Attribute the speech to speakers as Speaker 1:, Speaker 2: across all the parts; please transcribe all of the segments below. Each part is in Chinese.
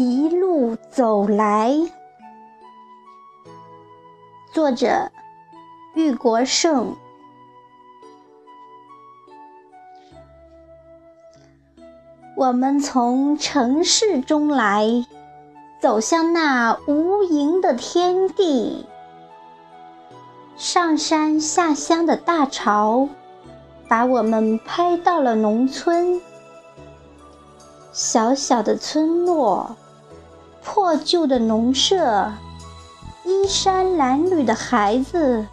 Speaker 1: 一路走来，作者玉国胜。我们从城市中来，走向那无垠的天地。上山下乡的大潮，把我们拍到了农村。小小的村落。破旧的农舍，衣衫褴褛的孩子，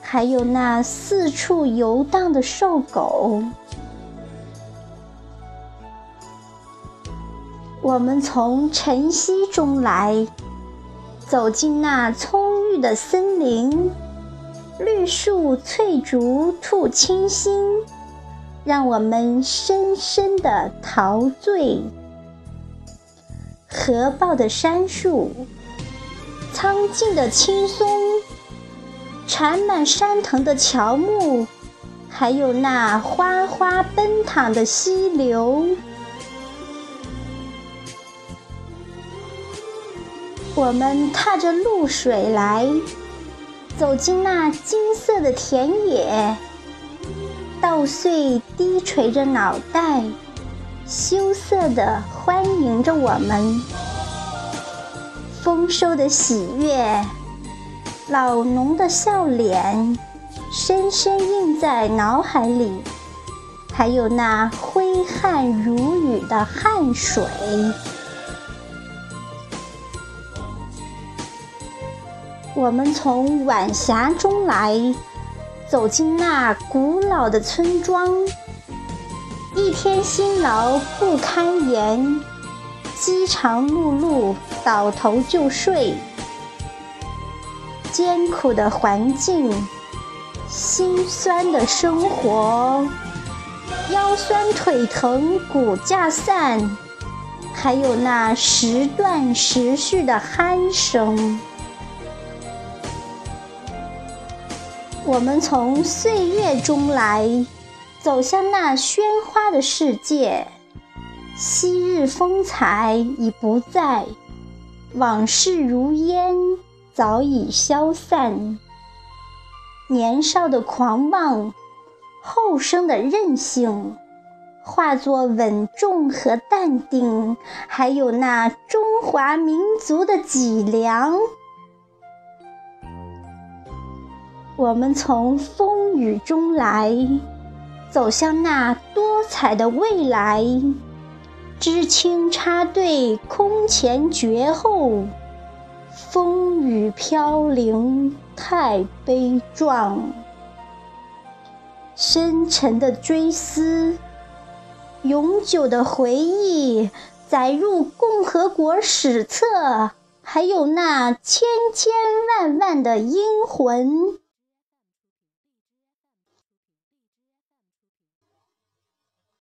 Speaker 1: 还有那四处游荡的瘦狗。我们从晨曦中来，走进那葱郁的森林，绿树翠竹吐清新，让我们深深的陶醉。合抱的杉树，苍劲的青松，缠满山藤的乔木，还有那哗哗奔淌的溪流。我们踏着露水来，走进那金色的田野，稻穗低垂着脑袋。羞涩地欢迎着我们，丰收的喜悦，老农的笑脸，深深印在脑海里。还有那挥汗如雨的汗水。我们从晚霞中来，走进那古老的村庄。一天辛劳不堪言，饥肠辘辘倒头就睡。艰苦的环境，心酸的生活，腰酸腿疼骨架散，还有那时断时续的鼾声。我们从岁月中来。走向那喧哗的世界，昔日风采已不在，往事如烟早已消散。年少的狂妄，后生的任性，化作稳重和淡定，还有那中华民族的脊梁。我们从风雨中来。走向那多彩的未来，知青插队，空前绝后，风雨飘零，太悲壮。深沉的追思，永久的回忆，载入共和国史册，还有那千千万万的英魂。